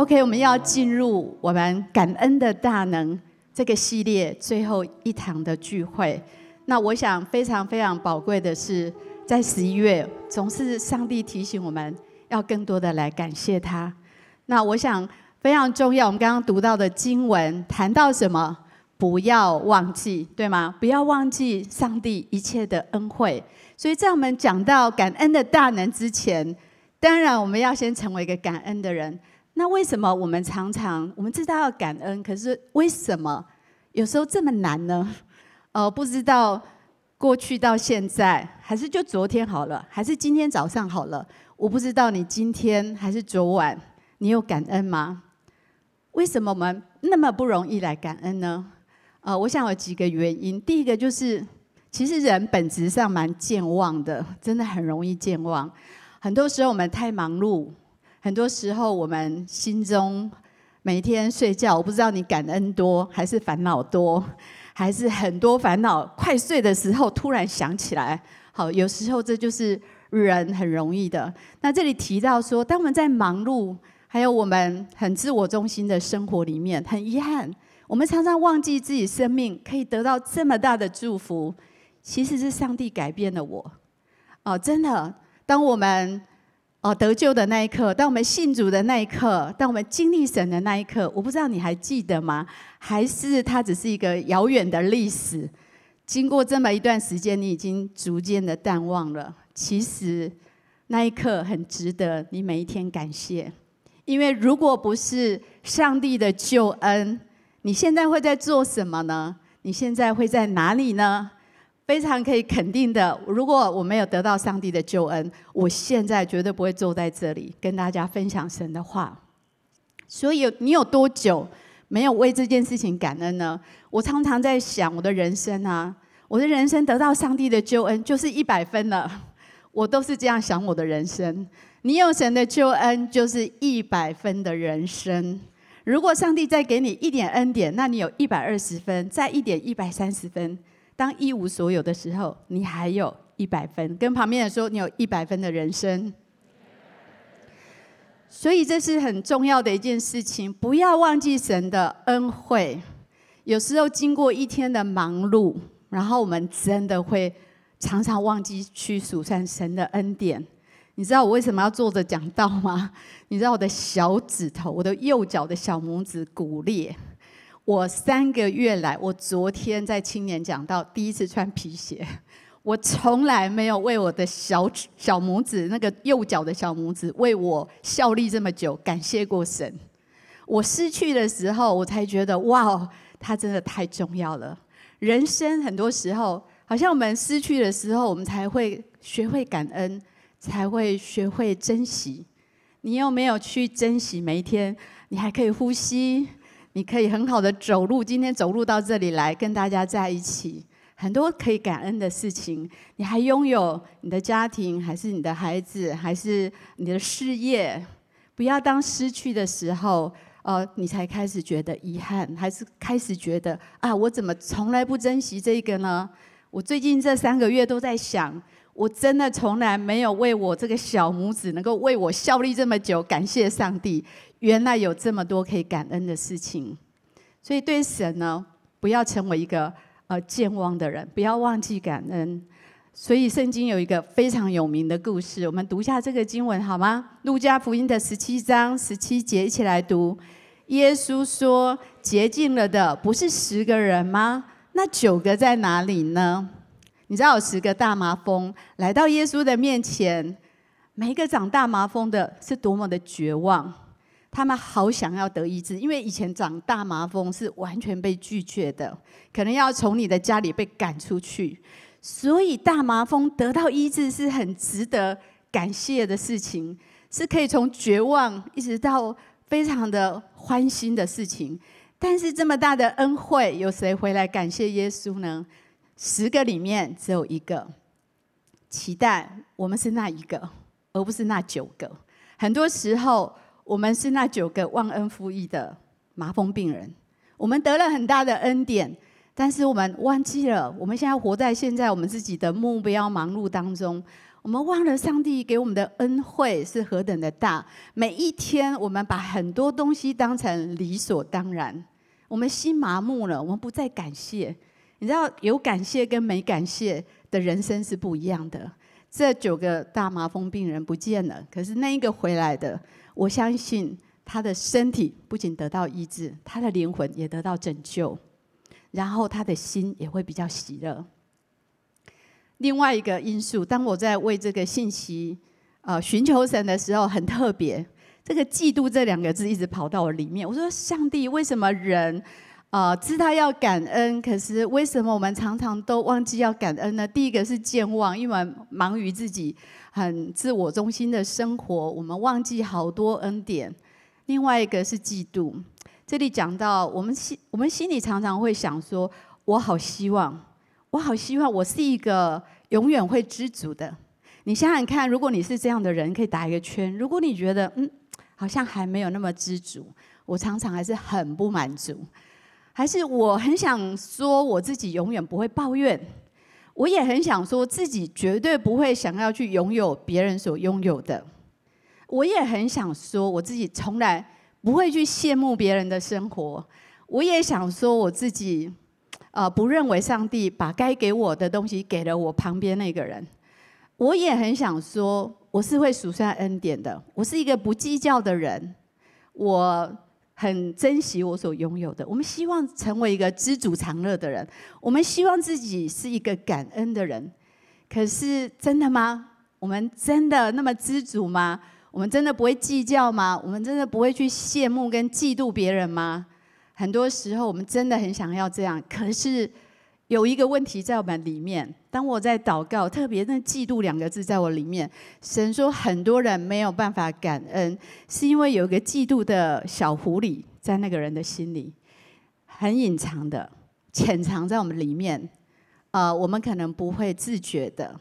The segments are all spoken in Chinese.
OK，我们要进入我们感恩的大能这个系列最后一堂的聚会。那我想非常非常宝贵的是，在十一月总是上帝提醒我们要更多的来感谢他。那我想非常重要，我们刚刚读到的经文谈到什么？不要忘记，对吗？不要忘记上帝一切的恩惠。所以在我们讲到感恩的大能之前，当然我们要先成为一个感恩的人。那为什么我们常常我们知道要感恩，可是为什么有时候这么难呢？呃，不知道过去到现在，还是就昨天好了，还是今天早上好了？我不知道你今天还是昨晚，你有感恩吗？为什么我们那么不容易来感恩呢？呃，我想有几个原因。第一个就是，其实人本质上蛮健忘的，真的很容易健忘。很多时候我们太忙碌，很多时候我们心中每天睡觉，我不知道你感恩多还是烦恼多，还是很多烦恼。快睡的时候突然想起来，好，有时候这就是人很容易的。那这里提到说，当我们在忙碌，还有我们很自我中心的生活里面，很遗憾。我们常常忘记自己生命可以得到这么大的祝福，其实是上帝改变了我。哦，真的，当我们哦得救的那一刻，当我们信主的那一刻，当我们经历神的那一刻，我不知道你还记得吗？还是它只是一个遥远的历史？经过这么一段时间，你已经逐渐的淡忘了。其实那一刻很值得你每一天感谢，因为如果不是上帝的救恩。你现在会在做什么呢？你现在会在哪里呢？非常可以肯定的，如果我没有得到上帝的救恩，我现在绝对不会坐在这里跟大家分享神的话。所以，你有多久没有为这件事情感恩呢？我常常在想，我的人生啊，我的人生得到上帝的救恩就是一百分了。我都是这样想我的人生。你有神的救恩，就是一百分的人生。如果上帝再给你一点恩典，那你有一百二十分，再一点一百三十分。当一无所有的时候，你还有一百分。跟旁边人说，你有一百分的人生。所以这是很重要的一件事情，不要忘记神的恩惠。有时候经过一天的忙碌，然后我们真的会常常忘记去数算神的恩典。你知道我为什么要坐着讲道吗？你知道我的小指头，我的右脚的小拇指骨裂。我三个月来，我昨天在青年讲到，第一次穿皮鞋。我从来没有为我的小、小拇指，那个右脚的小拇指，为我效力这么久，感谢过神。我失去的时候，我才觉得哇，它真的太重要了。人生很多时候，好像我们失去的时候，我们才会学会感恩。才会学会珍惜。你有没有去珍惜每一天？你还可以呼吸，你可以很好的走路。今天走路到这里来跟大家在一起，很多可以感恩的事情。你还拥有你的家庭，还是你的孩子，还是你的事业？不要当失去的时候，呃，你才开始觉得遗憾，还是开始觉得啊，我怎么从来不珍惜这个呢？我最近这三个月都在想。我真的从来没有为我这个小拇指能够为我效力这么久，感谢上帝。原来有这么多可以感恩的事情，所以对神呢，不要成为一个呃健忘的人，不要忘记感恩。所以圣经有一个非常有名的故事，我们读一下这个经文好吗？路加福音的十七章十七节，一起来读。耶稣说：“洁净了的不是十个人吗？那九个在哪里呢？”你知道有十个大麻风来到耶稣的面前，每一个长大麻风的是多么的绝望，他们好想要得医治，因为以前长大麻风是完全被拒绝的，可能要从你的家里被赶出去，所以大麻风得到医治是很值得感谢的事情，是可以从绝望一直到非常的欢欣的事情。但是这么大的恩惠，有谁回来感谢耶稣呢？十个里面只有一个，期待我们是那一个，而不是那九个。很多时候，我们是那九个忘恩负义的麻风病人。我们得了很大的恩典，但是我们忘记了，我们现在活在现在我们自己的目标忙碌当中。我们忘了上帝给我们的恩惠是何等的大。每一天，我们把很多东西当成理所当然，我们心麻木了，我们不再感谢。你知道，有感谢跟没感谢的人生是不一样的。这九个大麻风病人不见了，可是那一个回来的，我相信他的身体不仅得到医治，他的灵魂也得到拯救，然后他的心也会比较喜乐。另外一个因素，当我在为这个信息呃寻求神的时候，很特别，这个嫉妒这两个字一直跑到我里面。我说：上帝，为什么人？啊、知道要感恩，可是为什么我们常常都忘记要感恩呢？第一个是健忘，因为忙于自己很自我中心的生活，我们忘记好多恩典。另外一个是嫉妒，这里讲到我们心，我们心里常常会想说：我好希望，我好希望我是一个永远会知足的。你想想看，如果你是这样的人，可以打一个圈。如果你觉得嗯，好像还没有那么知足，我常常还是很不满足。还是我很想说，我自己永远不会抱怨。我也很想说自己绝对不会想要去拥有别人所拥有的。我也很想说，我自己从来不会去羡慕别人的生活。我也想说，我自己呃不认为上帝把该给我的东西给了我旁边那个人。我也很想说，我是会数算恩典的。我是一个不计较的人。我。很珍惜我所拥有的。我们希望成为一个知足常乐的人。我们希望自己是一个感恩的人。可是真的吗？我们真的那么知足吗？我们真的不会计较吗？我们真的不会去羡慕跟嫉妒别人吗？很多时候我们真的很想要这样，可是。有一个问题在我们里面，当我在祷告，特别那“嫉妒”两个字在我里面，神说很多人没有办法感恩，是因为有一个嫉妒的小狐狸在那个人的心里，很隐藏的，潜藏在我们里面，呃，我们可能不会自觉的。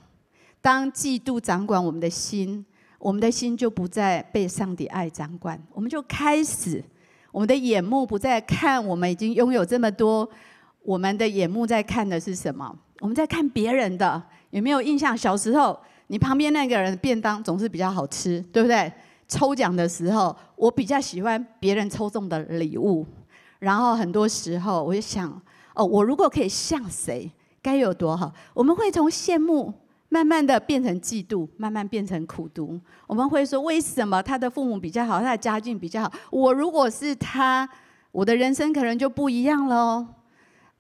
当嫉妒掌管我们的心，我们的心就不再被上帝爱掌管，我们就开始，我们的眼目不再看我们已经拥有这么多。我们的眼目在看的是什么？我们在看别人的，有没有印象？小时候，你旁边那个人便当总是比较好吃，对不对？抽奖的时候，我比较喜欢别人抽中的礼物。然后很多时候，我就想，哦，我如果可以像谁，该有多好？我们会从羡慕慢慢的变成嫉妒，慢慢变成苦读。我们会说，为什么他的父母比较好，他的家境比较好？我如果是他，我的人生可能就不一样了。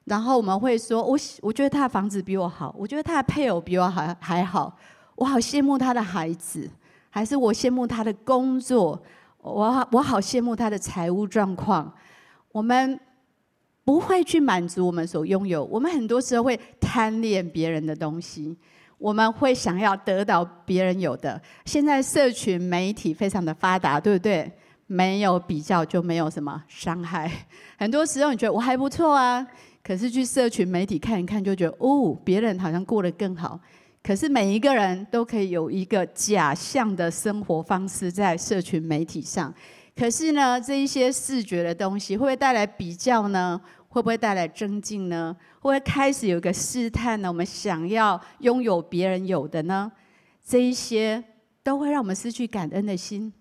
然后我们会说，我我觉得他的房子比我好，我觉得他的配偶比我还还好，我好羡慕他的孩子，还是我羡慕他的工作，我我好羡慕他的财务状况。我们不会去满足我们所拥有，我们很多时候会贪恋别人的东西，我们会想要得到别人有的。现在社群媒体非常的发达，对不对？没有比较就没有什么伤害。很多时候你觉得我还不错啊。可是去社群媒体看一看，就觉得哦，别人好像过得更好。可是每一个人都可以有一个假象的生活方式在社群媒体上。可是呢，这一些视觉的东西会不会带来比较呢？会不会带来增进呢？会不会开始有一个试探呢？我们想要拥有别人有的呢？这一些都会让我们失去感恩的心。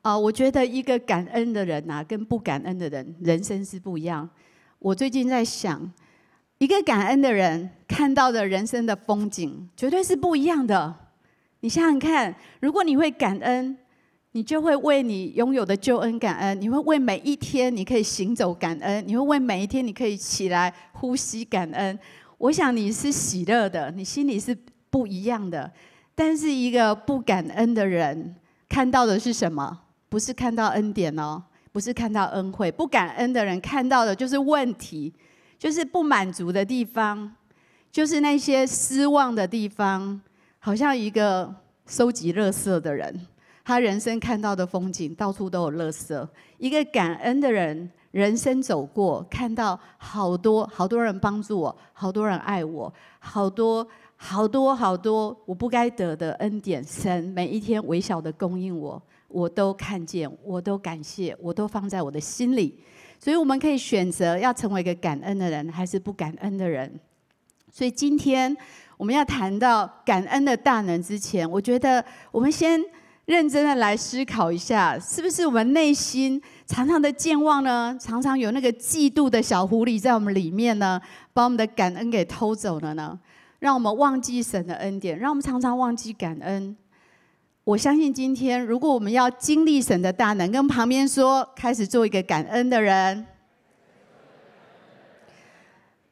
啊、我觉得一个感恩的人啊，跟不感恩的人，人生是不一样。我最近在想，一个感恩的人看到的人生的风景绝对是不一样的。你想想看，如果你会感恩，你就会为你拥有的救恩感恩；你会为每一天你可以行走感恩；你会为每一天你可以起来呼吸感恩。我想你是喜乐的，你心里是不一样的。但是一个不感恩的人看到的是什么？不是看到恩典哦。不是看到恩惠，不感恩的人看到的就是问题，就是不满足的地方，就是那些失望的地方。好像一个收集垃圾的人，他人生看到的风景到处都有垃圾。一个感恩的人，人生走过，看到好多好多人帮助我，好多人爱我，好多好多好多我不该得的恩典，神每一天微小的供应我。我都看见，我都感谢，我都放在我的心里，所以我们可以选择要成为一个感恩的人，还是不感恩的人。所以今天我们要谈到感恩的大能之前，我觉得我们先认真的来思考一下，是不是我们内心常常的健忘呢？常常有那个嫉妒的小狐狸在我们里面呢，把我们的感恩给偷走了呢？让我们忘记神的恩典，让我们常常忘记感恩。我相信今天，如果我们要经历神的大能，跟旁边说，开始做一个感恩的人。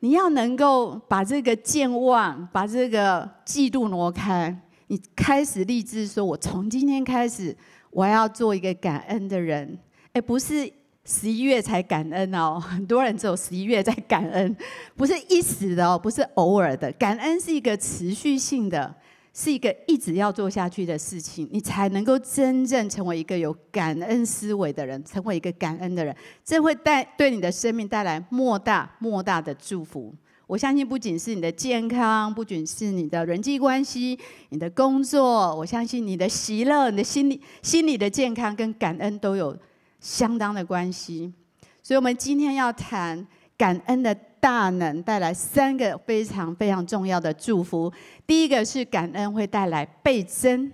你要能够把这个健忘，把这个嫉妒挪开，你开始立志说：“我从今天开始，我要做一个感恩的人。”哎，不是十一月才感恩哦，很多人只有十一月在感恩，不是一时的哦，不是偶尔的，感恩是一个持续性的。是一个一直要做下去的事情，你才能够真正成为一个有感恩思维的人，成为一个感恩的人，这会带对你的生命带来莫大莫大的祝福。我相信，不仅是你的健康，不仅是你的人际关系、你的工作，我相信你的喜乐、你的心理、心理的健康跟感恩都有相当的关系。所以，我们今天要谈感恩的。大能带来三个非常非常重要的祝福。第一个是感恩会带来倍增，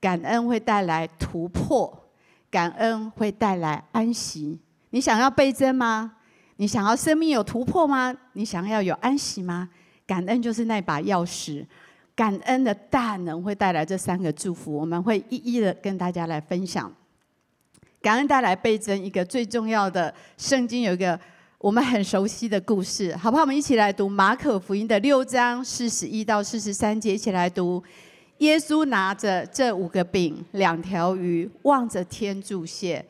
感恩会带来突破，感恩会带来安息。你想要倍增吗？你想要生命有突破吗？你想要有安息吗？感恩就是那把钥匙。感恩的大能会带来这三个祝福，我们会一一的跟大家来分享。感恩带来倍增，一个最重要的圣经有一个。我们很熟悉的故事，好不好？我们一起来读马可福音的六章四十一到四十三节，一起来读。耶稣拿着这五个饼、两条鱼，望着天祝谢，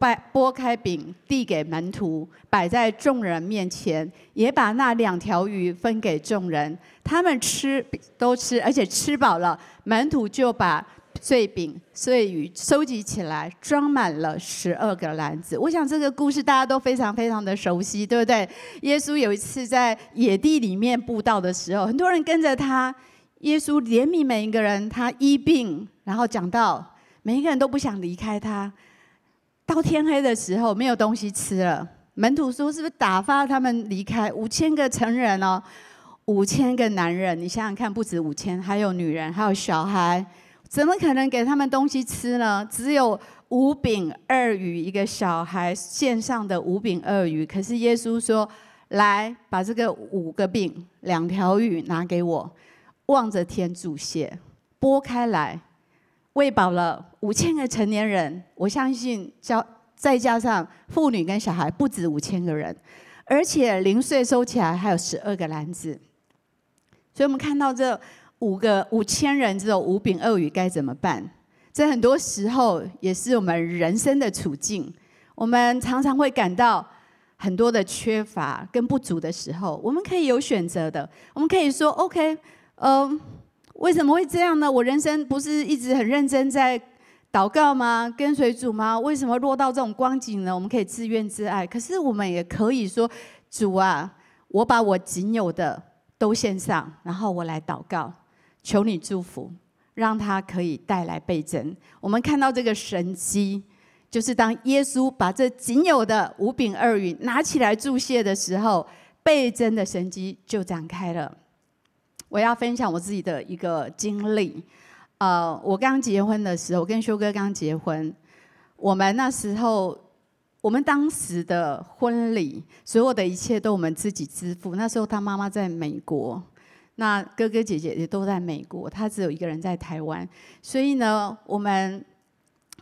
掰拨开饼，递给门徒，摆在众人面前，也把那两条鱼分给众人。他们吃都吃，而且吃饱了，门徒就把。碎饼、碎鱼收集起来，装满了十二个篮子。我想这个故事大家都非常非常的熟悉，对不对？耶稣有一次在野地里面布道的时候，很多人跟着他。耶稣怜悯每一个人，他医病，然后讲到每一个人都不想离开他。到天黑的时候，没有东西吃了。门徒说：“是不是打发他们离开？”五千个成人哦，五千个男人，你想想看，不止五千，还有女人，还有小孩。怎么可能给他们东西吃呢？只有五饼二鱼，一个小孩献上的五饼二鱼。可是耶稣说：“来，把这个五个饼、两条鱼拿给我，望着天祝谢，拨开来，喂饱了五千个成年人。我相信加再加上妇女跟小孩，不止五千个人，而且零碎收起来还有十二个篮子。所以我们看到这。”五个五千人只有五饼二鱼该怎么办？这很多时候也是我们人生的处境。我们常常会感到很多的缺乏跟不足的时候，我们可以有选择的。我们可以说：“OK，嗯、为什么会这样呢？我人生不是一直很认真在祷告吗？跟随主吗？为什么落到这种光景呢？”我们可以自怨自艾。可是我们也可以说：“主啊，我把我仅有的都献上，然后我来祷告。”求你祝福，让他可以带来倍增。我们看到这个神迹，就是当耶稣把这仅有的五饼二鱼拿起来祝谢的时候，倍增的神迹就展开了。我要分享我自己的一个经历。呃，我刚结婚的时候，我跟修哥刚结婚，我们那时候，我们当时的婚礼，所有的一切都我们自己支付。那时候他妈妈在美国。那哥哥姐姐也都在美国，他只有一个人在台湾，所以呢，我们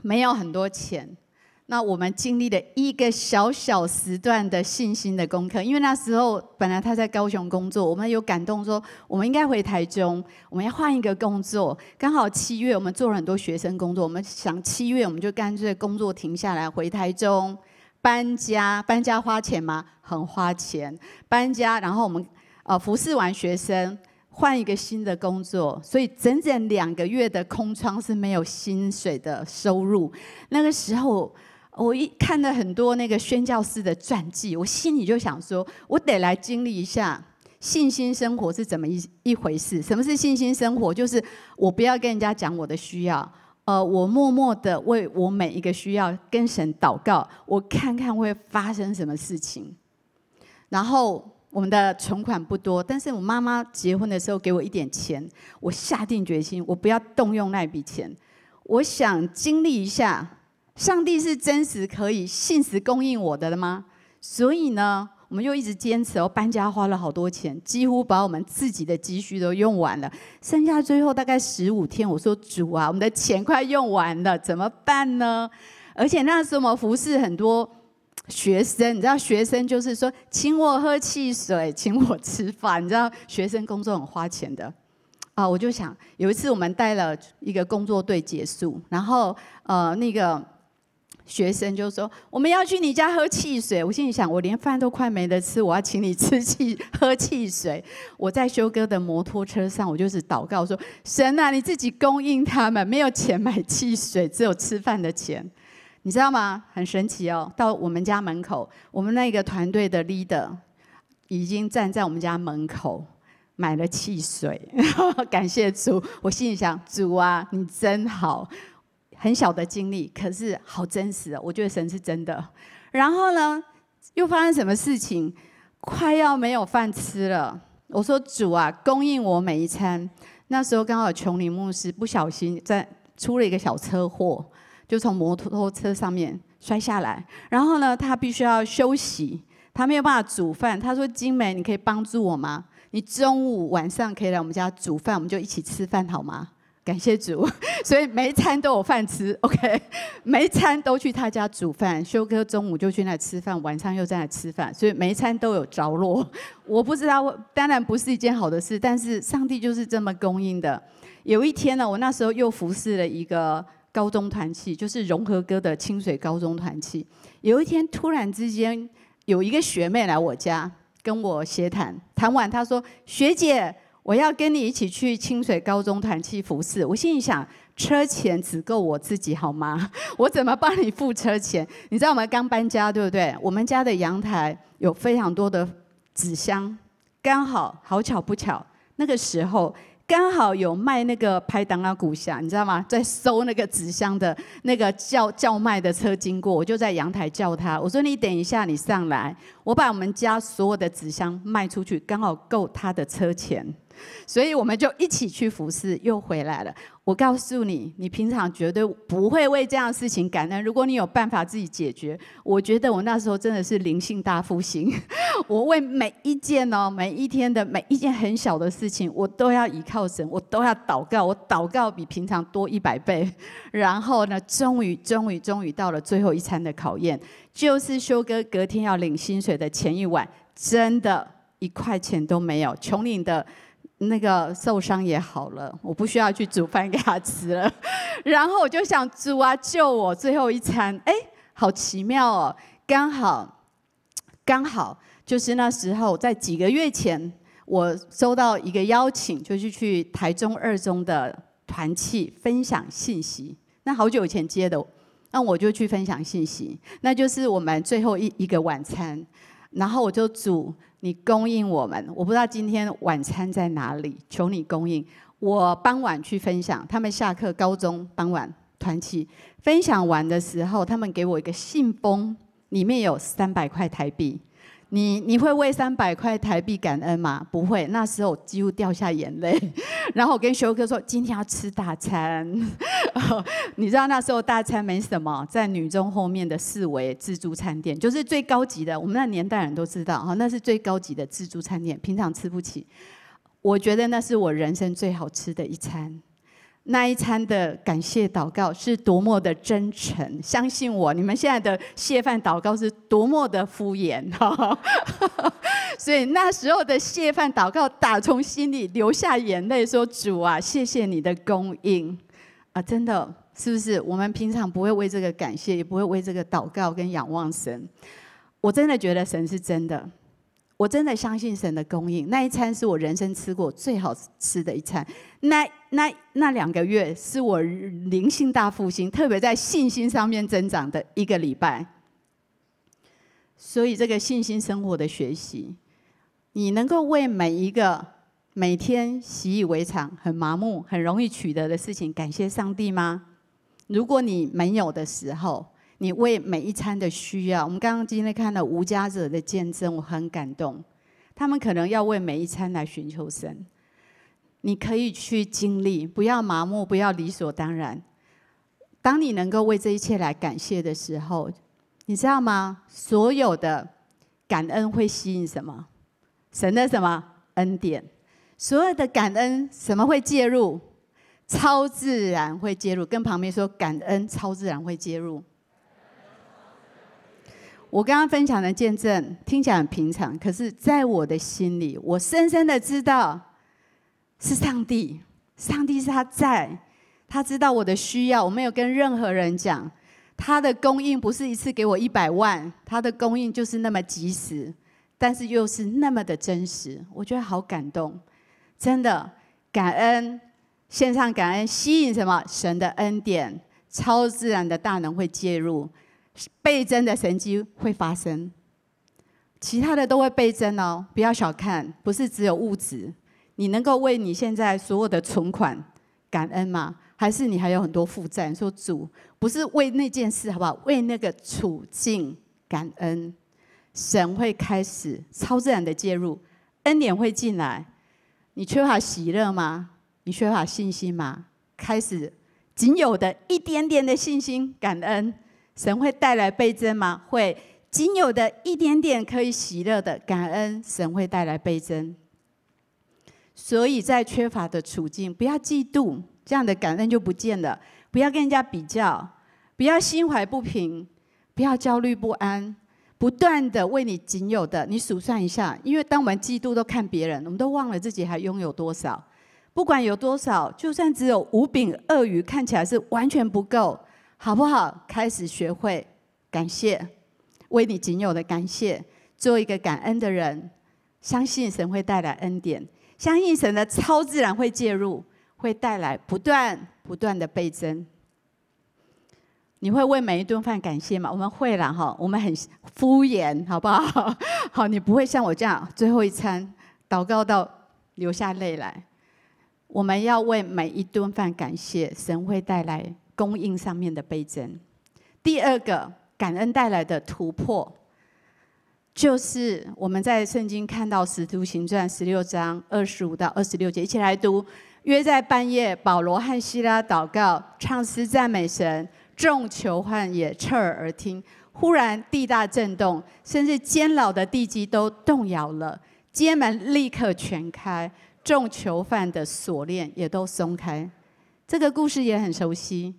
没有很多钱。那我们经历了一个小小时段的信心的功课，因为那时候本来他在高雄工作，我们有感动说，我们应该回台中，我们要换一个工作。刚好七月我们做了很多学生工作，我们想七月我们就干脆工作停下来回台中搬家。搬家花钱吗？很花钱。搬家，然后我们。呃，服侍完学生，换一个新的工作，所以整整两个月的空窗是没有薪水的收入。那个时候，我一看了很多那个宣教师的传记，我心里就想说，我得来经历一下信心生活是怎么一一回事。什么是信心生活？就是我不要跟人家讲我的需要，呃，我默默的为我每一个需要跟神祷告，我看看会发生什么事情，然后。我们的存款不多，但是我妈妈结婚的时候给我一点钱，我下定决心，我不要动用那笔钱，我想经历一下，上帝是真实可以信实供应我的了吗？所以呢，我们又一直坚持哦，搬家花了好多钱，几乎把我们自己的积蓄都用完了，剩下最后大概十五天，我说主啊，我们的钱快用完了，怎么办呢？而且那时候我们服侍很多。学生，你知道学生就是说，请我喝汽水，请我吃饭，你知道学生工作很花钱的啊。我就想有一次我们带了一个工作队结束，然后呃那个学生就说我们要去你家喝汽水。我心里想，我连饭都快没得吃，我要请你吃汽喝汽水。我在修哥的摩托车上，我就是祷告说，神啊，你自己供应他们，没有钱买汽水，只有吃饭的钱。你知道吗？很神奇哦！到我们家门口，我们那个团队的 leader 已经站在我们家门口买了汽水。感谢主！我心里想：主啊，你真好！很小的经历，可是好真实哦。我觉得神是真的。然后呢，又发生什么事情？快要没有饭吃了。我说：主啊，供应我每一餐。那时候刚好琼林牧师不小心在出了一个小车祸。就从摩托车上面摔下来，然后呢，他必须要休息，他没有办法煮饭。他说：“晶梅，你可以帮助我吗？你中午、晚上可以来我们家煮饭，我们就一起吃饭好吗？”感谢主，所以每一餐都有饭吃。OK，每一餐都去他家煮饭。修哥中午就去那吃饭，晚上又在那吃饭，所以每一餐都有着落。我不知道，当然不是一件好的事，但是上帝就是这么供应的。有一天呢，我那时候又服侍了一个。高中团契就是融合哥的清水高中团契。有一天突然之间，有一个学妹来我家跟我协谈，谈完她说：“学姐，我要跟你一起去清水高中团契服侍。”我心里想，车钱只够我自己好吗？我怎么帮你付车钱？你知道我们刚搬家对不对？我们家的阳台有非常多的纸箱，刚好好巧不巧，那个时候。刚好有卖那个拍档啊古侠，你知道吗？在收那个纸箱的那个叫叫卖的车经过，我就在阳台叫他，我说你等一下，你上来，我把我们家所有的纸箱卖出去，刚好够他的车钱。所以我们就一起去服侍，又回来了。我告诉你，你平常绝对不会为这样事情感恩。如果你有办法自己解决，我觉得我那时候真的是灵性大复兴。我为每一件哦，每一天的每一件很小的事情，我都要依靠神，我都要祷告。我祷告比平常多一百倍。然后呢，终于，终于，终于到了最后一餐的考验，就是修哥隔天要领薪水的前一晚，真的一块钱都没有，穷领的。那个受伤也好了，我不需要去煮饭给他吃了。然后我就想，煮啊，救我最后一餐。哎，好奇妙哦，刚好，刚好就是那时候，在几个月前，我收到一个邀请，就是去台中二中的团契分享信息。那好久以前接的，那我就去分享信息，那就是我们最后一一个晚餐。然后我就煮，你供应我们。我不知道今天晚餐在哪里，求你供应。我傍晚去分享，他们下课，高中傍晚团契分享完的时候，他们给我一个信封，里面有三百块台币。你你会为三百块台币感恩吗？不会，那时候几乎掉下眼泪。然后我跟修哥说，今天要吃大餐。你知道那时候大餐没什么，在女中后面的四维自助餐店，就是最高级的。我们那年代人都知道，哈，那是最高级的自助餐店，平常吃不起。我觉得那是我人生最好吃的一餐。那一餐的感谢祷告是多么的真诚，相信我，你们现在的谢饭祷告是多么的敷衍，所以那时候的谢饭祷告打从心里流下眼泪，说主啊，谢谢你的供应啊，真的是不是？我们平常不会为这个感谢，也不会为这个祷告跟仰望神，我真的觉得神是真的。我真的相信神的供应，那一餐是我人生吃过最好吃的一餐。那那那两个月是我灵性大复兴，特别在信心上面增长的一个礼拜。所以这个信心生活的学习，你能够为每一个每天习以为常、很麻木、很容易取得的事情感谢上帝吗？如果你没有的时候，你为每一餐的需要，我们刚刚今天看到无家者的见证，我很感动。他们可能要为每一餐来寻求神。你可以去经历，不要麻木，不要理所当然。当你能够为这一切来感谢的时候，你知道吗？所有的感恩会吸引什么？神的什么恩典？所有的感恩，什么会介入？超自然会介入。跟旁边说，感恩超自然会介入。我刚刚分享的见证听起来很平常，可是在我的心里，我深深的知道是上帝。上帝是他在，他知道我的需要，我没有跟任何人讲。他的供应不是一次给我一百万，他的供应就是那么及时，但是又是那么的真实，我觉得好感动。真的感恩，献上感恩，吸引什么？神的恩典，超自然的大能会介入，倍增的神迹会发生，其他的都会倍增哦。不要小看，不是只有物质，你能够为你现在所有的存款感恩吗？还是你还有很多负债？说主不是为那件事，好不好？为那个处境感恩，神会开始超自然的介入，恩典会进来。你缺乏喜乐吗？你缺乏信心吗？开始仅有的一点点的信心，感恩，神会带来倍增吗？会，仅有的一点点可以喜乐的感恩，神会带来倍增。所以在缺乏的处境，不要嫉妒，这样的感恩就不见了。不要跟人家比较，不要心怀不平，不要焦虑不安。不断的为你仅有的，你数算一下，因为当我们嫉妒都看别人，我们都忘了自己还拥有多少。不管有多少，就算只有五饼二鱼，看起来是完全不够，好不好？开始学会感谢，为你仅有的感谢，做一个感恩的人，相信神会带来恩典，相信神的超自然会介入，会带来不断不断的倍增。你会为每一顿饭感谢吗？我们会啦，哈，我们很敷衍，好不好？好，你不会像我这样最后一餐祷告到流下泪来。我们要为每一顿饭感谢，神会带来供应上面的倍增。第二个感恩带来的突破，就是我们在圣经看到《使徒行传》十六章二十五到二十六节，一起来读。约在半夜，保罗和西拉祷告，唱诗赞美神。众囚犯也侧耳而听，忽然地大震动，甚至监牢的地基都动摇了，监门立刻全开，众囚犯的锁链也都松开。这个故事也很熟悉。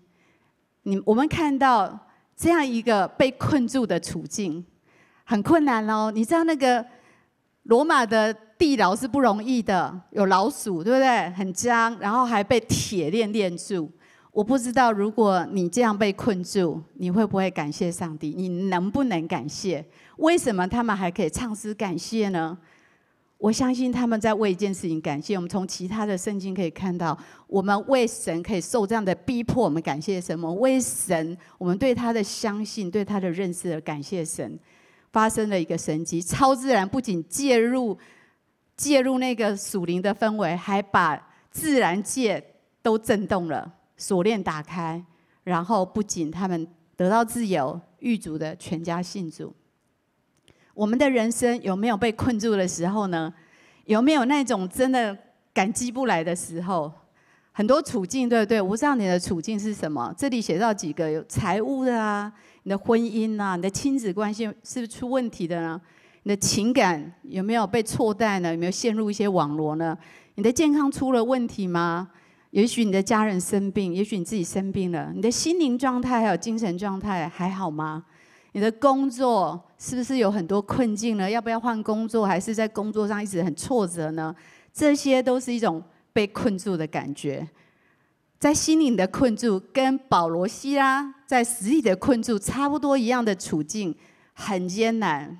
你我们看到这样一个被困住的处境，很困难哦。你知道那个罗马的地牢是不容易的，有老鼠，对不对？很脏，然后还被铁链链住。我不知道，如果你这样被困住，你会不会感谢上帝？你能不能感谢？为什么他们还可以唱诗感谢呢？我相信他们在为一件事情感谢。我们从其他的圣经可以看到，我们为神可以受这样的逼迫，我们感谢神；我们为神，我们对他的相信、对他的认识而感谢神。发生了一个神迹，超自然不仅介入介入那个属灵的氛围，还把自然界都震动了。锁链打开，然后不仅他们得到自由，狱卒的全家信主。我们的人生有没有被困住的时候呢？有没有那种真的感激不来的时候？很多处境，对不对？我不知道你的处境是什么。这里写到几个，有财务的啊，你的婚姻啊，你的亲子关系是不是出问题的呢？你的情感有没有被错待呢？有没有陷入一些网罗呢？你的健康出了问题吗？也许你的家人生病，也许你自己生病了，你的心灵状态还有精神状态还好吗？你的工作是不是有很多困境呢？要不要换工作？还是在工作上一直很挫折呢？这些都是一种被困住的感觉，在心灵的困住，跟保罗西拉在实体的困住差不多一样的处境，很艰难。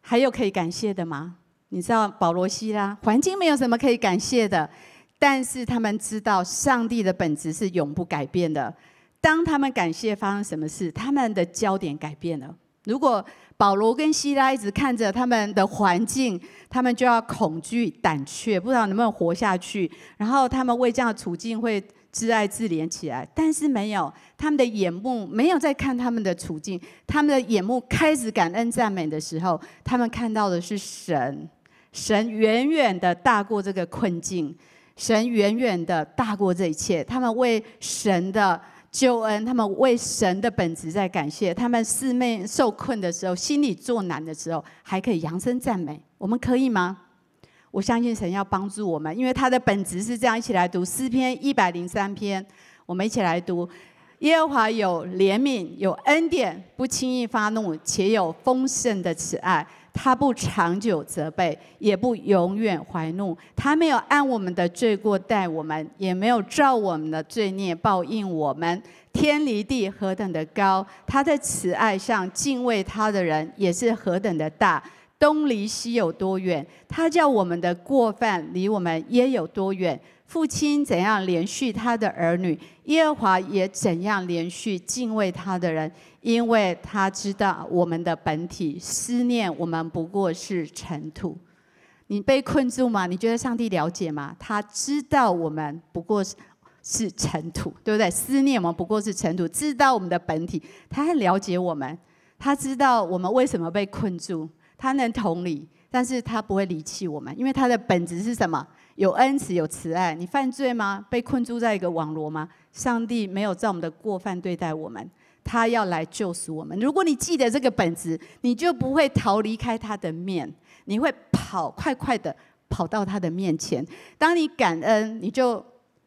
还有可以感谢的吗？你知道保罗西拉环境没有什么可以感谢的。但是他们知道上帝的本质是永不改变的。当他们感谢发生什么事，他们的焦点改变了。如果保罗跟西拉一直看着他们的环境，他们就要恐惧胆怯，不知道能不能活下去。然后他们为这样的处境会自爱自怜起来。但是没有，他们的眼目没有在看他们的处境，他们的眼目开始感恩赞美的时候，他们看到的是神，神远远的大过这个困境，神远远的大过这一切。他们为神的救恩，他们为神的本质在感谢。他们四面受困的时候，心里作难的时候，还可以扬声赞美。我们可以吗？我相信神要帮助我们，因为他的本质是这样。一起来读诗篇一百零三篇，我们一起来读：耶和华有怜悯，有恩典，不轻易发怒，且有丰盛的慈爱。他不长久责备，也不永远怀怒。他没有按我们的罪过待我们，也没有照我们的罪孽报应我们。天离地何等的高，他的慈爱向敬畏他的人也是何等的大。东离西有多远？他叫我们的过犯离我们也有多远？父亲怎样怜恤他的儿女，耶和华也怎样怜恤敬畏他的人，因为他知道我们的本体，思念我们不过是尘土。你被困住吗？你觉得上帝了解吗？他知道我们不过是是尘土，对不对？思念我们不过是尘土，知道我们的本体，他很了解我们，他知道我们为什么被困住。他能同理，但是他不会离弃我们，因为他的本质是什么？有恩慈，有慈爱。你犯罪吗？被困住在一个网罗吗？上帝没有照我们的过犯对待我们，他要来救赎我们。如果你记得这个本质，你就不会逃离开他的面，你会跑快快的跑到他的面前。当你感恩，你就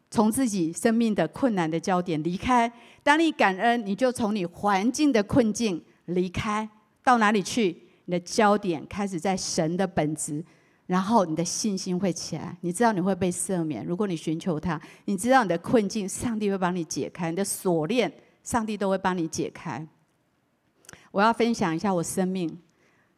从自己生命的困难的焦点离开；当你感恩，你就从你环境的困境离开，到哪里去？你的焦点开始在神的本质，然后你的信心会起来。你知道你会被赦免，如果你寻求他，你知道你的困境，上帝会帮你解开；你的锁链，上帝都会帮你解开。我要分享一下我生命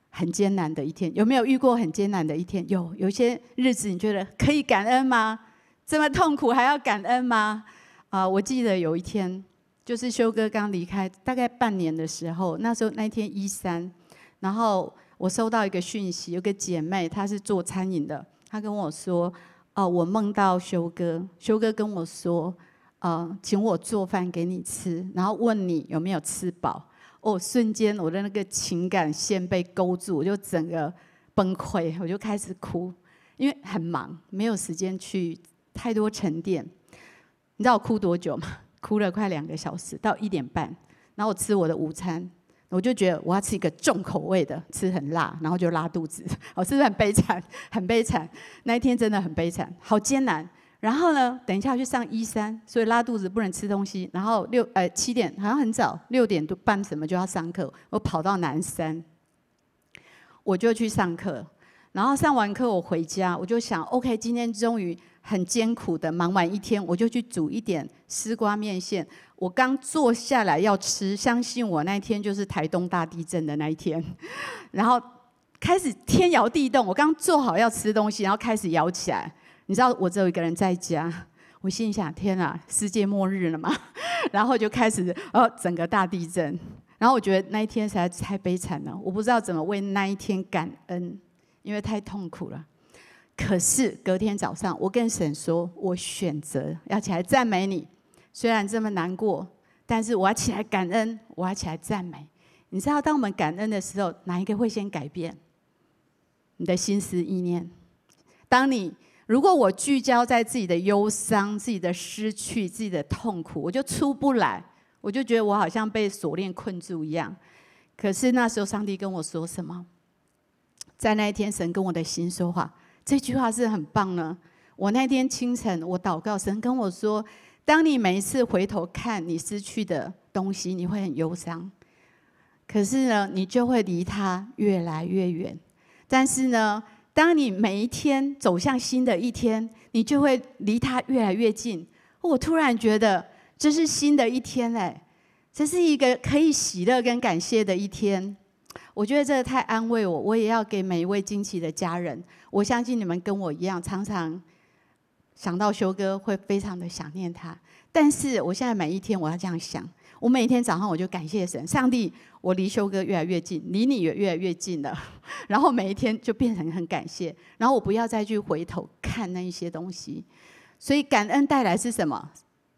很艰难的一天，有没有遇过很艰难的一天？有，有些日子你觉得可以感恩吗？这么痛苦还要感恩吗？啊，我记得有一天，就是修哥刚离开大概半年的时候，那时候那一天一三。然后我收到一个讯息，有个姐妹，她是做餐饮的，她跟我说：“哦，我梦到修哥，修哥跟我说，呃，请我做饭给你吃，然后问你有没有吃饱。”哦，瞬间我的那个情感线被勾住，我就整个崩溃，我就开始哭，因为很忙，没有时间去太多沉淀。你知道我哭多久吗？哭了快两个小时，到一点半，然后我吃我的午餐。我就觉得我要吃一个重口味的，吃很辣，然后就拉肚子。我是不是很悲惨？很悲惨。那一天真的很悲惨，好艰难。然后呢，等一下去上一三，所以拉肚子不能吃东西。然后六呃七点好像很早，六点多半什么就要上课。我跑到南山，我就去上课。然后上完课我回家，我就想，OK，今天终于。很艰苦的忙完一天，我就去煮一点丝瓜面线。我刚坐下来要吃，相信我，那一天就是台东大地震的那一天。然后开始天摇地动，我刚做好要吃东西，然后开始摇起来。你知道我只有一个人在家，我心想：天啊，世界末日了吗？然后就开始哦，整个大地震。然后我觉得那一天实在太悲惨了，我不知道怎么为那一天感恩，因为太痛苦了。可是隔天早上，我跟神说：“我选择要起来赞美你，虽然这么难过，但是我要起来感恩，我要起来赞美。你知道，当我们感恩的时候，哪一个会先改变？你的心思意念。当你如果我聚焦在自己的忧伤、自己的失去、自己的痛苦，我就出不来，我就觉得我好像被锁链困住一样。可是那时候，上帝跟我说什么？在那一天，神跟我的心说话。”这句话是很棒呢。我那天清晨，我祷告，神跟我说：“当你每一次回头看你失去的东西，你会很忧伤。可是呢，你就会离它越来越远。但是呢，当你每一天走向新的一天，你就会离它越来越近。我突然觉得这是新的一天哎，这是一个可以喜乐跟感谢的一天。”我觉得这个太安慰我，我也要给每一位惊奇的家人。我相信你们跟我一样，常常想到修哥会非常的想念他。但是我现在每一天我要这样想，我每一天早上我就感谢神，上帝，我离修哥越来越近，离你也越来越近了。然后每一天就变成很感谢，然后我不要再去回头看那一些东西。所以感恩带来是什么？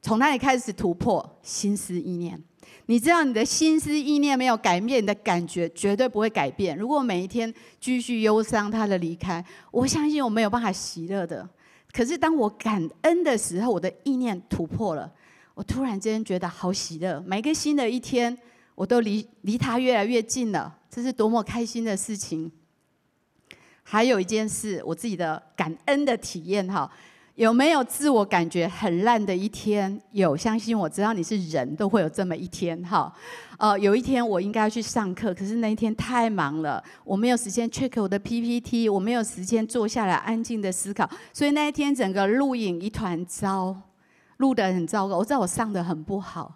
从那里开始突破？心思意念。你知道你的心思意念没有改变，你的感觉绝对不会改变。如果每一天继续忧伤他的离开，我相信我没有办法喜乐的。可是当我感恩的时候，我的意念突破了，我突然间觉得好喜乐。每个新的一天，我都离离他越来越近了，这是多么开心的事情！还有一件事，我自己的感恩的体验哈。有没有自我感觉很烂的一天？有，相信我知道你是人都会有这么一天哈。呃，有一天我应该要去上课，可是那一天太忙了，我没有时间 check 我的 PPT，我没有时间坐下来安静的思考，所以那一天整个录影一团糟，录得很糟糕。我知道我上得很不好，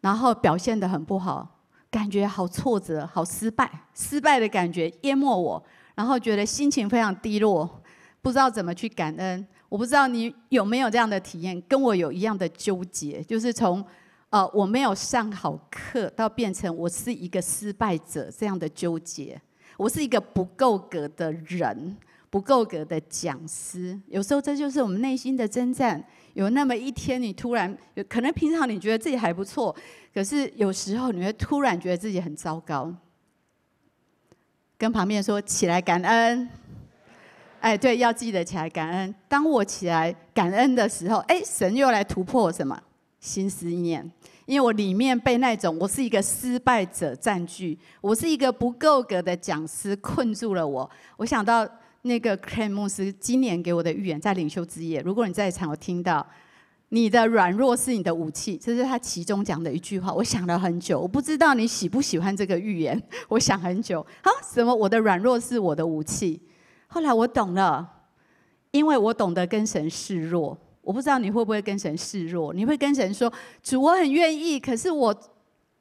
然后表现得很不好，感觉好挫折，好失败，失败的感觉淹没我，然后觉得心情非常低落，不知道怎么去感恩。我不知道你有没有这样的体验，跟我有一样的纠结，就是从呃我没有上好课到变成我是一个失败者这样的纠结。我是一个不够格的人，不够格的讲师。有时候这就是我们内心的征战。有那么一天，你突然有可能平常你觉得自己还不错，可是有时候你会突然觉得自己很糟糕。跟旁边说起来感恩。哎，对，要记得起来感恩。当我起来感恩的时候，哎，神又来突破什么心思念？因为我里面被那种我是一个失败者占据，我是一个不够格的讲师困住了我。我想到那个克莱牧师今年给我的预言，在领袖之夜，如果你在场，我听到你的软弱是你的武器，这是他其中讲的一句话。我想了很久，我不知道你喜不喜欢这个预言。我想很久，啊，什么？我的软弱是我的武器？后来我懂了，因为我懂得跟神示弱。我不知道你会不会跟神示弱？你会跟神说：“主，我很愿意，可是我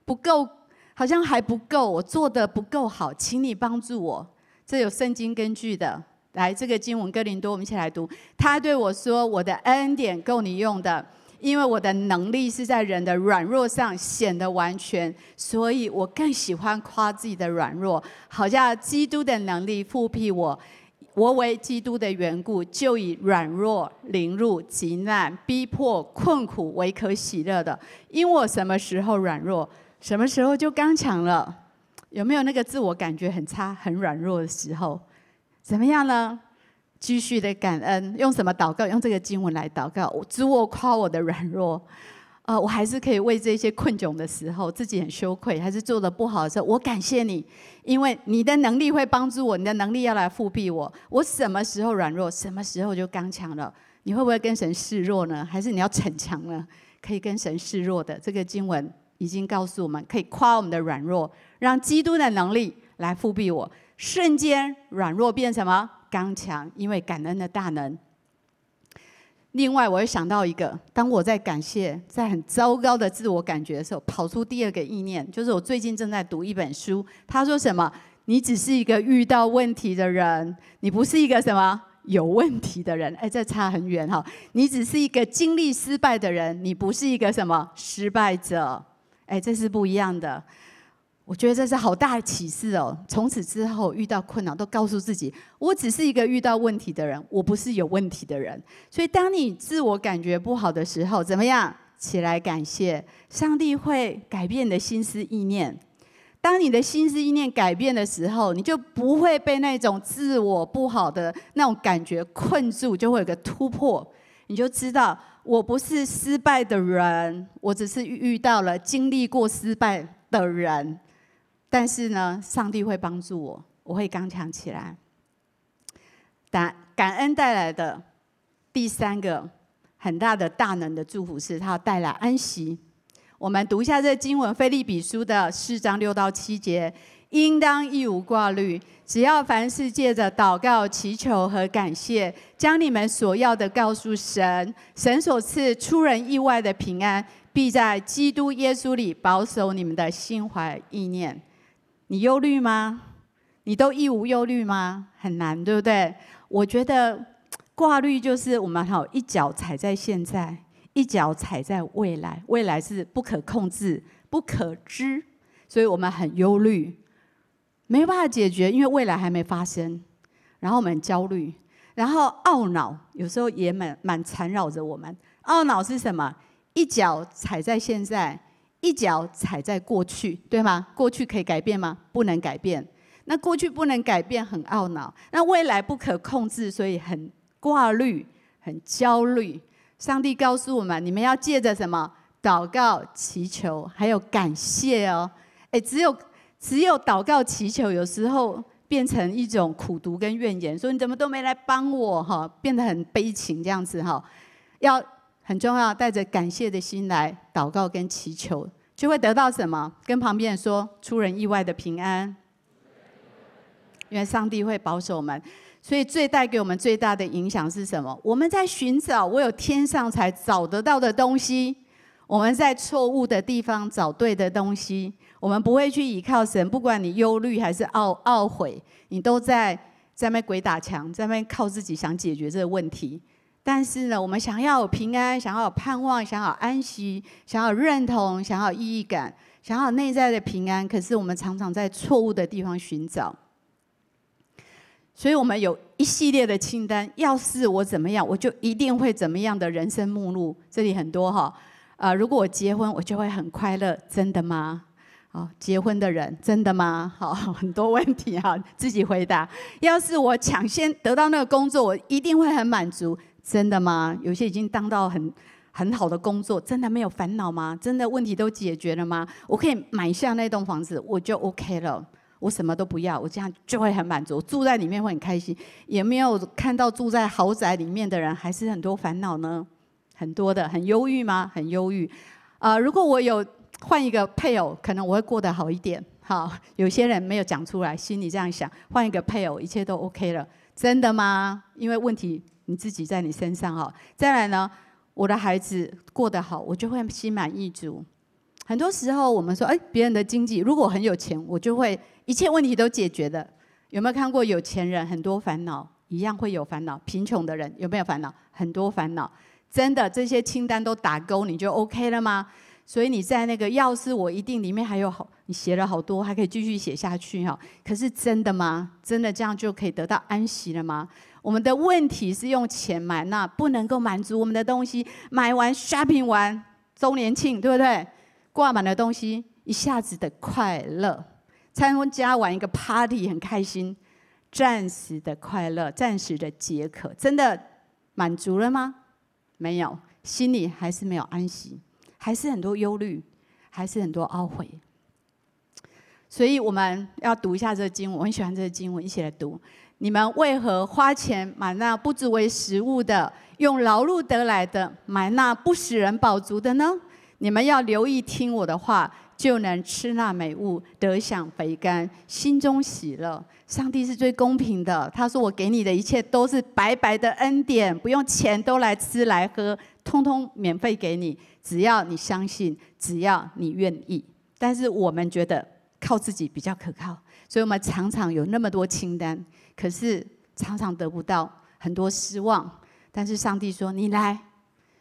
不够，好像还不够，我做得不够好，请你帮助我。”这有圣经根据的。来，这个经文哥林多，我们一起来读。他对我说：“我的恩典够你用的，因为我的能力是在人的软弱上显得完全，所以我更喜欢夸自己的软弱，好像基督的能力覆庇我。”我为基督的缘故，就以软弱、凌辱、极难、逼迫、困苦为可喜乐的。因我什么时候软弱，什么时候就刚强了。有没有那个自我感觉很差、很软弱的时候？怎么样呢？继续的感恩，用什么祷告？用这个经文来祷告。主，我夸我的软弱。呃，我还是可以为这些困窘的时候，自己很羞愧，还是做得不好的时候，我感谢你，因为你的能力会帮助我，你的能力要来覆庇我。我什么时候软弱，什么时候就刚强了。你会不会跟神示弱呢？还是你要逞强呢？可以跟神示弱的，这个经文已经告诉我们，可以夸我们的软弱，让基督的能力来覆庇我，瞬间软弱变什么？刚强，因为感恩的大能。另外，我又想到一个，当我在感谢，在很糟糕的自我感觉的时候，跑出第二个意念，就是我最近正在读一本书。他说什么？你只是一个遇到问题的人，你不是一个什么有问题的人。哎，这差很远哈！你只是一个经历失败的人，你不是一个什么失败者。哎，这是不一样的。我觉得这是好大的启示哦！从此之后遇到困难，都告诉自己，我只是一个遇到问题的人，我不是有问题的人。所以，当你自我感觉不好的时候，怎么样？起来感谢上帝，会改变你的心思意念。当你的心思意念改变的时候，你就不会被那种自我不好的那种感觉困住，就会有个突破。你就知道，我不是失败的人，我只是遇到了经历过失败的人。但是呢，上帝会帮助我，我会刚强起来。感感恩带来的第三个很大的大能的祝福是，它带来安息。我们读一下这经文，《腓立比书》的四章六到七节：应当一无挂虑，只要凡事借着祷告、祈求和感谢，将你们所要的告诉神。神所赐出人意外的平安，必在基督耶稣里保守你们的心怀意念。你忧虑吗？你都一无忧虑吗？很难，对不对？我觉得挂虑就是我们好一脚踩在现在，一脚踩在未来。未来是不可控制、不可知，所以我们很忧虑，没有办法解决，因为未来还没发生。然后我们焦虑，然后懊恼，有时候也蛮蛮缠绕着我们。懊恼是什么？一脚踩在现在，一脚踩在过去，对吗？过去可以改变吗？不能改变。那过去不能改变，很懊恼；那未来不可控制，所以很挂虑、很焦虑。上帝告诉我们：你们要借着什么？祷告、祈求，还有感谢哦。诶，只有只有祷告、祈求，有时候变成一种苦读跟怨言，说你怎么都没来帮我哈，变得很悲情这样子哈。要很重要，带着感谢的心来祷告跟祈求，就会得到什么？跟旁边人说，出人意外的平安，因为上帝会保守我们。所以最带给我们最大的影响是什么？我们在寻找我有天上才找得到的东西，我们在错误的地方找对的东西，我们不会去依靠神。不管你忧虑还是懊懊悔，你都在在那鬼打墙，在那靠自己想解决这个问题。但是呢，我们想要平安，想要有盼望，想要安息，想要认同，想要意义感，想要内在的平安。可是我们常常在错误的地方寻找。所以我们有一系列的清单，要是我怎么样，我就一定会怎么样的人生目录。这里很多哈，啊，如果我结婚，我就会很快乐，真的吗？好，结婚的人，真的吗？好，很多问题哈，自己回答。要是我抢先得到那个工作，我一定会很满足，真的吗？有些已经当到很很好的工作，真的没有烦恼吗？真的问题都解决了吗？我可以买下那栋房子，我就 OK 了。我什么都不要，我这样就会很满足，住在里面会很开心。也没有看到住在豪宅里面的人还是很多烦恼呢？很多的，很忧郁吗？很忧郁。啊、如果我有换一个配偶，可能我会过得好一点。好，有些人没有讲出来，心里这样想，换一个配偶，一切都 OK 了。真的吗？因为问题你自己在你身上哈。再来呢，我的孩子过得好，我就会心满意足。很多时候我们说，哎，别人的经济，如果很有钱，我就会。一切问题都解决的，有没有看过有钱人很多烦恼，一样会有烦恼？贫穷的人有没有烦恼？很多烦恼。真的，这些清单都打勾，你就 OK 了吗？所以你在那个要是我一定里面还有好，你写了好多，还可以继续写下去哈。可是真的吗？真的这样就可以得到安息了吗？我们的问题是用钱买，那不能够满足我们的东西。买完 shopping 完周年庆，对不对？挂满了东西，一下子的快乐。参加完一个 party 很开心，暂时的快乐，暂时的解渴，真的满足了吗？没有，心里还是没有安息，还是很多忧虑，还是很多懊悔。所以我们要读一下这个经文，我很喜欢这个经文，一起来读。你们为何花钱买那不足为食物的，用劳碌得来的买那不使人饱足的呢？你们要留意听我的话。就能吃那美物，得享肥甘，心中喜乐。上帝是最公平的。他说：“我给你的一切都是白白的恩典，不用钱都来吃来喝，通通免费给你。只要你相信，只要你愿意。”但是我们觉得靠自己比较可靠，所以我们常常有那么多清单，可是常常得不到，很多失望。但是上帝说：“你来。”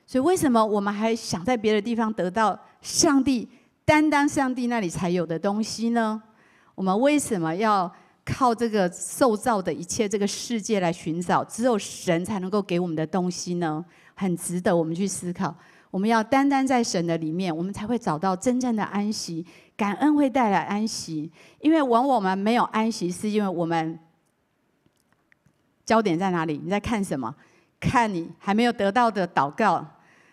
所以为什么我们还想在别的地方得到上帝？单单上帝那里才有的东西呢？我们为什么要靠这个受造的一切这个世界来寻找？只有神才能够给我们的东西呢？很值得我们去思考。我们要单单在神的里面，我们才会找到真正的安息。感恩会带来安息，因为往往我们没有安息，是因为我们焦点在哪里？你在看什么？看你还没有得到的祷告。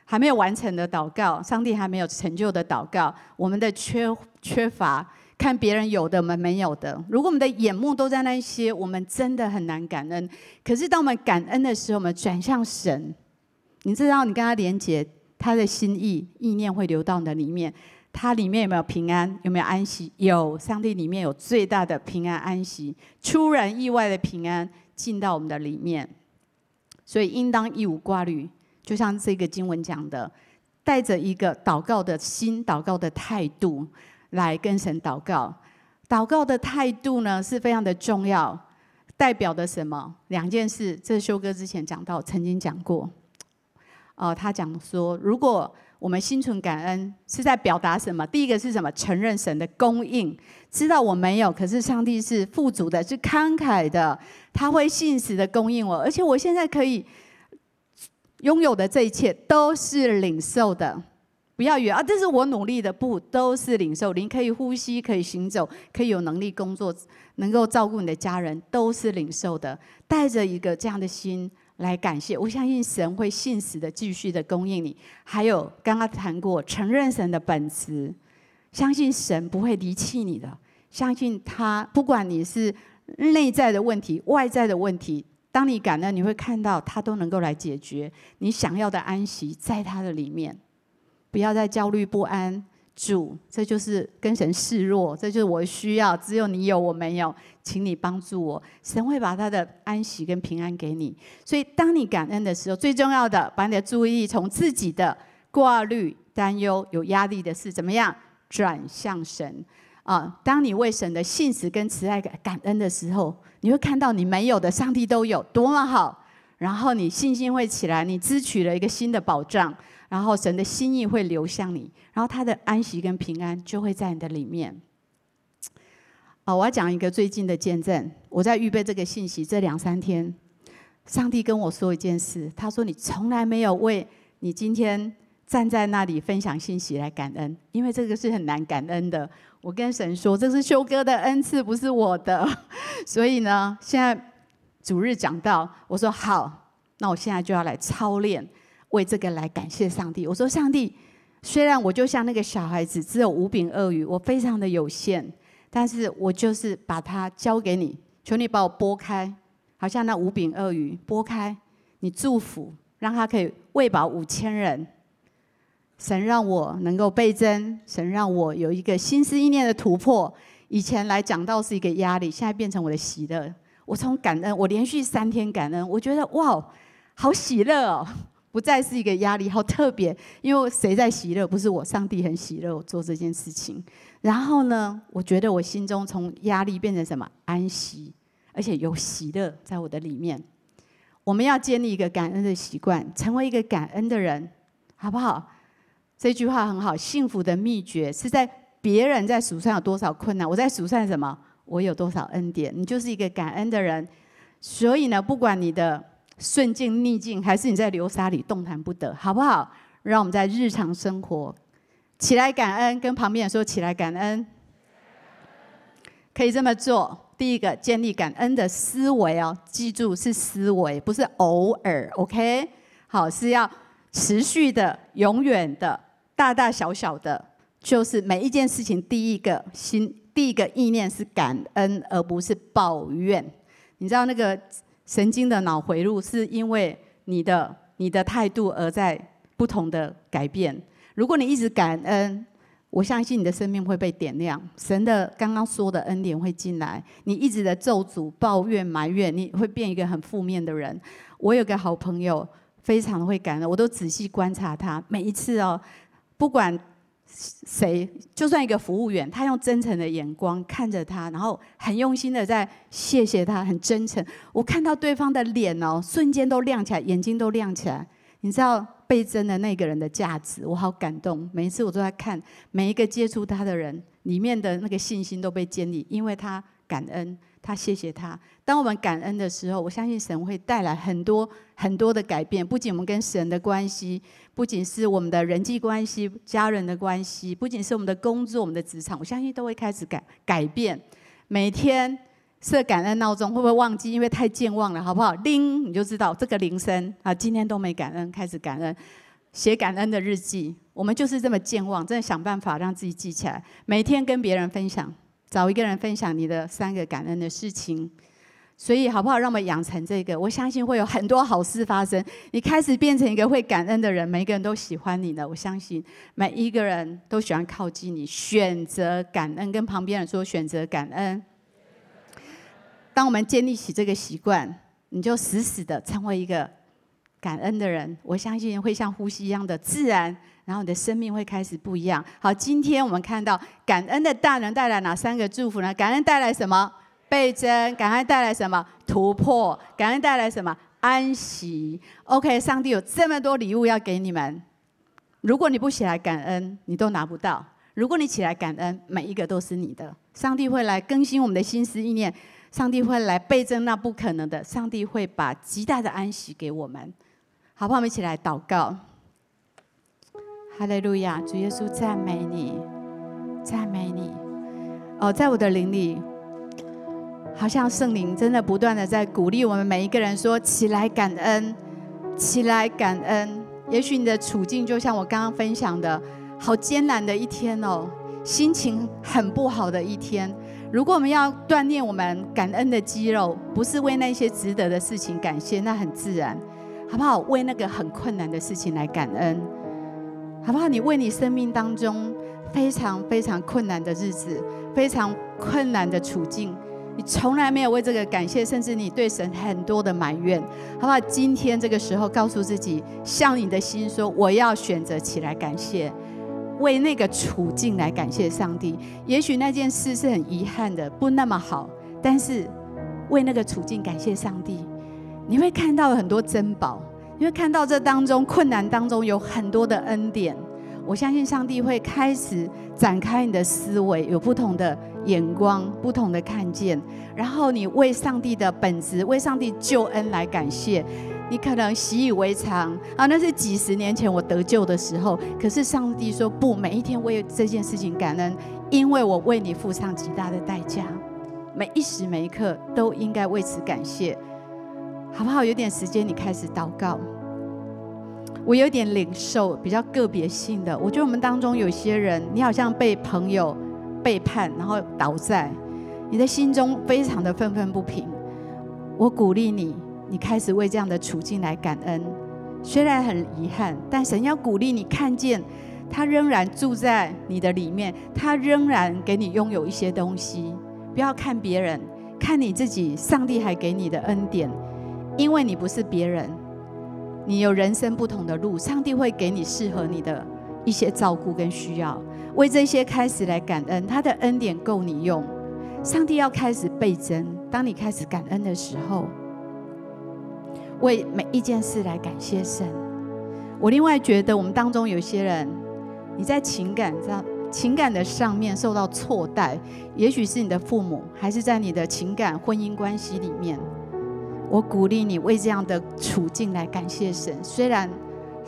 还没有完成的祷告，上帝还没有成就的祷告，我们的缺缺乏，看别人有的，我们没有的。如果我们的眼目都在那些，我们真的很难感恩。可是当我们感恩的时候，我们转向神，你知道，你跟他连接，他的心意意念会流到你的里面。他里面有没有平安？有没有安息？有，上帝里面有最大的平安安息，出人意外的平安进到我们的里面。所以应当一无挂虑。就像这个经文讲的，带着一个祷告的心、祷告的态度来跟神祷告。祷告的态度呢是非常的重要，代表的什么？两件事。这修哥之前讲到，曾经讲过。哦，他讲说，如果我们心存感恩，是在表达什么？第一个是什么？承认神的供应，知道我没有，可是上帝是富足的，是慷慨的，他会信实的供应我，而且我现在可以。拥有的这一切都是领受的，不要以为啊，这是我努力的，不，都是领受。您可以呼吸，可以行走，可以有能力工作，能够照顾你的家人，都是领受的。带着一个这样的心来感谢，我相信神会信实的继续的供应你。还有刚刚谈过，承认神的本质，相信神不会离弃你的，相信他，不管你是内在的问题、外在的问题，当你感恩，你会看到他都能够来解决你想要的安息，在他的里面。不要再焦虑不安，主，这就是跟神示弱，这就是我需要，只有你有，我没有，请你帮助我。神会把他的安息跟平安给你。所以，当你感恩的时候，最重要的，把你的注意力从自己的挂虑、担忧、有压力的事，怎么样转向神啊？当你为神的信实跟慈爱感恩的时候，你会看到你没有的，上帝都有，多么好！然后你信心会起来，你支取了一个新的保障。然后神的心意会流向你，然后他的安息跟平安就会在你的里面。哦，我要讲一个最近的见证。我在预备这个信息这两三天，上帝跟我说一件事，他说：“你从来没有为你今天站在那里分享信息来感恩，因为这个是很难感恩的。”我跟神说：“这是修哥的恩赐，不是我的。”所以呢，现在主日讲到，我说好，那我现在就要来操练。为这个来感谢上帝。我说：“上帝，虽然我就像那个小孩子，只有五饼二鱼，我非常的有限，但是我就是把它交给你，求你把我拨开，好像那五饼二鱼拨开，你祝福，让他可以喂饱五千人。神让我能够倍增，神让我有一个心思意念的突破。以前来讲到是一个压力，现在变成我的喜乐。我从感恩，我连续三天感恩，我觉得哇，好喜乐哦。”不再是一个压力，好特别，因为谁在喜乐？不是我，上帝很喜乐，我做这件事情。然后呢，我觉得我心中从压力变成什么？安息，而且有喜乐在我的里面。我们要建立一个感恩的习惯，成为一个感恩的人，好不好？这句话很好，幸福的秘诀是在别人在数算有多少困难，我在数算什么？我有多少恩典？你就是一个感恩的人。所以呢，不管你的。顺境逆境，还是你在流沙里动弹不得，好不好？让我们在日常生活起来感恩，跟旁边人说起来感恩，可以这么做。第一个，建立感恩的思维哦，记住是思维，不是偶尔，OK？好，是要持续的、永远的、大大小小的，就是每一件事情，第一个心、第一个意念是感恩，而不是抱怨。你知道那个？神经的脑回路是因为你的你的态度而在不同的改变。如果你一直感恩，我相信你的生命会被点亮。神的刚刚说的恩典会进来。你一直的咒诅、抱怨、埋怨，你会变一个很负面的人。我有个好朋友，非常会感恩，我都仔细观察他，每一次哦，不管。谁？就算一个服务员，他用真诚的眼光看着他，然后很用心的在谢谢他，很真诚。我看到对方的脸哦，瞬间都亮起来，眼睛都亮起来。你知道倍增的那个人的价值，我好感动。每一次我都在看每一个接触他的人里面的那个信心都被建立，因为他感恩。他谢谢他。当我们感恩的时候，我相信神会带来很多很多的改变。不仅我们跟神的关系，不仅是我们的人际关系、家人的关系，不仅是我们的工作、我们的职场，我相信都会开始改改变。每天设感恩闹钟，会不会忘记？因为太健忘了，好不好？铃，你就知道这个铃声啊，今天都没感恩，开始感恩，写感恩的日记。我们就是这么健忘，真的想办法让自己记起来，每天跟别人分享。找一个人分享你的三个感恩的事情，所以好不好？让我们养成这个，我相信会有很多好事发生。你开始变成一个会感恩的人，每一个人都喜欢你的。我相信每一个人都喜欢靠近你，选择感恩，跟旁边人说选择感恩。当我们建立起这个习惯，你就死死的成为一个感恩的人。我相信会像呼吸一样的自然。然后你的生命会开始不一样。好，今天我们看到感恩的大能带来哪三个祝福呢？感恩带来什么？倍增。感恩带来什么？突破。感恩带来什么？安息。OK，上帝有这么多礼物要给你们。如果你不起来感恩，你都拿不到；如果你起来感恩，每一个都是你的。上帝会来更新我们的心思意念，上帝会来倍增那不可能的，上帝会把极大的安息给我们。好不好？我们一起来祷告。哈利路亚，主耶稣赞美你，赞美你。哦，在我的灵里，好像圣灵真的不断的在鼓励我们每一个人说：起来感恩，起来感恩。也许你的处境就像我刚刚分享的，好艰难的一天哦，心情很不好的一天。如果我们要锻炼我们感恩的肌肉，不是为那些值得的事情感谢，那很自然，好不好？为那个很困难的事情来感恩，好不好？你为你生命当中非常非常困难的日子。非常困难的处境，你从来没有为这个感谢，甚至你对神很多的埋怨，好不好？今天这个时候，告诉自己，向你的心说：我要选择起来感谢，为那个处境来感谢上帝。也许那件事是很遗憾的，不那么好，但是为那个处境感谢上帝，你会看到很多珍宝，你会看到这当中困难当中有很多的恩典。我相信上帝会开始展开你的思维，有不同的眼光，不同的看见。然后你为上帝的本质，为上帝救恩来感谢。你可能习以为常啊，那是几十年前我得救的时候。可是上帝说不，每一天为这件事情感恩，因为我为你付上极大的代价。每一时每一刻都应该为此感谢，好不好？有点时间，你开始祷告。我有点领受，比较个别性的。我觉得我们当中有些人，你好像被朋友背叛，然后倒在，你的心中非常的愤愤不平。我鼓励你，你开始为这样的处境来感恩。虽然很遗憾，但神要鼓励你看见，他仍然住在你的里面，他仍然给你拥有一些东西。不要看别人，看你自己，上帝还给你的恩典，因为你不是别人。你有人生不同的路，上帝会给你适合你的一些照顾跟需要，为这些开始来感恩，他的恩典够你用。上帝要开始倍增，当你开始感恩的时候，为每一件事来感谢神。我另外觉得，我们当中有些人，你在情感上、情感的上面受到错待，也许是你的父母，还是在你的情感婚姻关系里面。我鼓励你为这样的处境来感谢神，虽然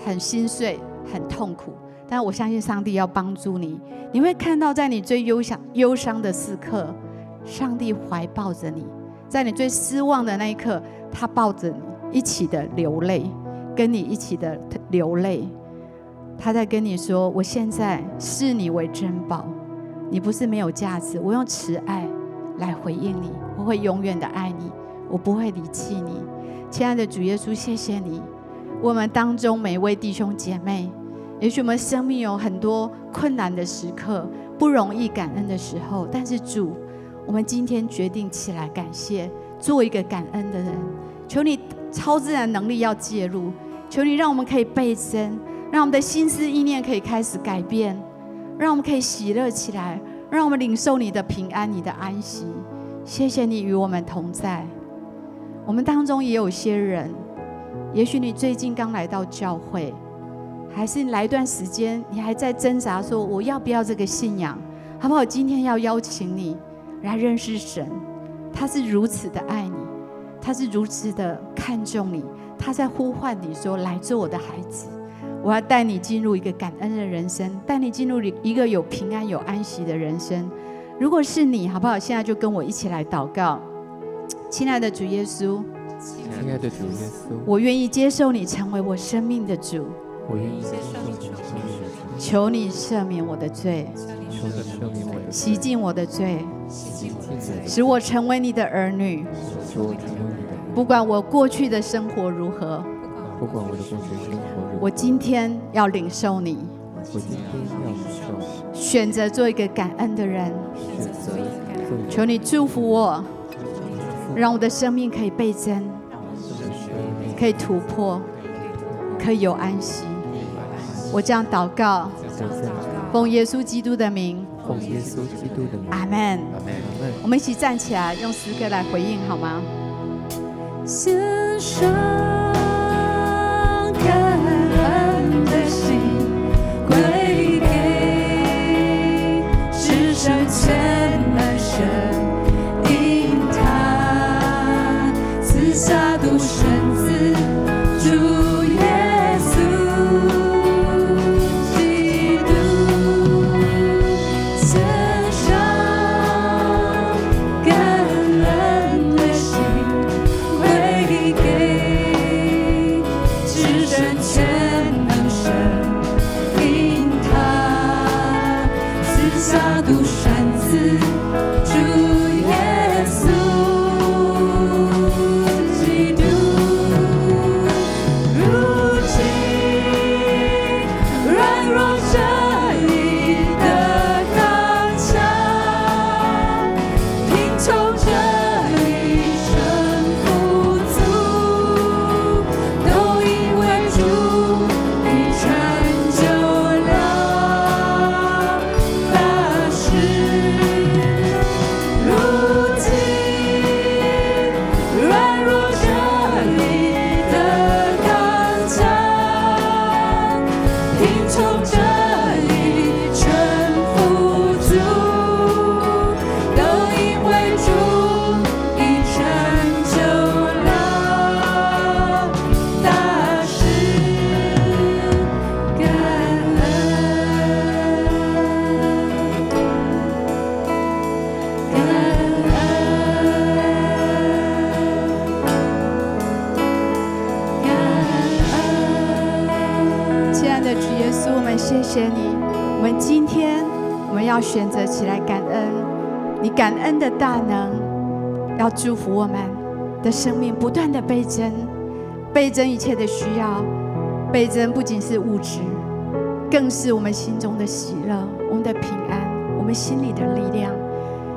很心碎、很痛苦，但我相信上帝要帮助你。你会看到，在你最忧伤、忧伤的时刻，上帝怀抱着你；在你最失望的那一刻，他抱着你一起的流泪，跟你一起的流泪。他在跟你说：“我现在视你为珍宝，你不是没有价值。我用慈爱来回应你，我会永远的爱你。”我不会离弃你，亲爱的主耶稣，谢谢你。我们当中每一位弟兄姐妹，也许我们生命有很多困难的时刻，不容易感恩的时候，但是主，我们今天决定起来感谢，做一个感恩的人。求你超自然能力要介入，求你让我们可以倍增，让我们的心思意念可以开始改变，让我们可以喜乐起来，让我们领受你的平安、你的安息。谢谢你与我们同在。我们当中也有些人，也许你最近刚来到教会，还是来一段时间，你还在挣扎说我要不要这个信仰，好不好？今天要邀请你来认识神，他是如此的爱你，他是如此的看重你，他在呼唤你说，来做我的孩子，我要带你进入一个感恩的人生，带你进入一个有平安有安息的人生。如果是你，好不好？现在就跟我一起来祷告。亲爱的主耶稣，亲爱的主耶稣，我愿意接受你成为我生命的主。我愿意接受你成为我的主。求你赦免我的罪，求你赦免我的罪，洗净我的罪，洗净我的罪，使我成为你的儿女。使我成为你的儿女。不管我过去的生活如何，不管我的过去生活如何，我今天要领受你。我今天要领受你。选择做一个感恩的人。选择做一个感恩的人。求你祝福我。让我的生命可以倍增，可以突破，可以有安息。我这样祷告，奉耶稣基督的名，奉耶稣基督的名，阿门。我们一起站起来，用诗歌来回应好吗？献上感恩的心，归给至圣全能神。祝福我们的生命不断的倍增，倍增一切的需要，倍增不仅是物质，更是我们心中的喜乐，我们的平安，我们心里的力量。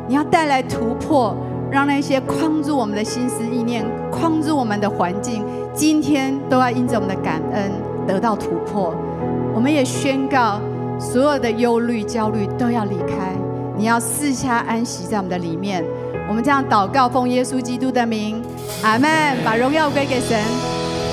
你要带来突破，让那些框住我们的心思意念、框住我们的环境，今天都要因着我们的感恩得到突破。我们也宣告。所有的忧虑、焦虑都要离开，你要四下安息在我们的里面。我们这样祷告，奉耶稣基督的名，阿门。把荣耀归给神。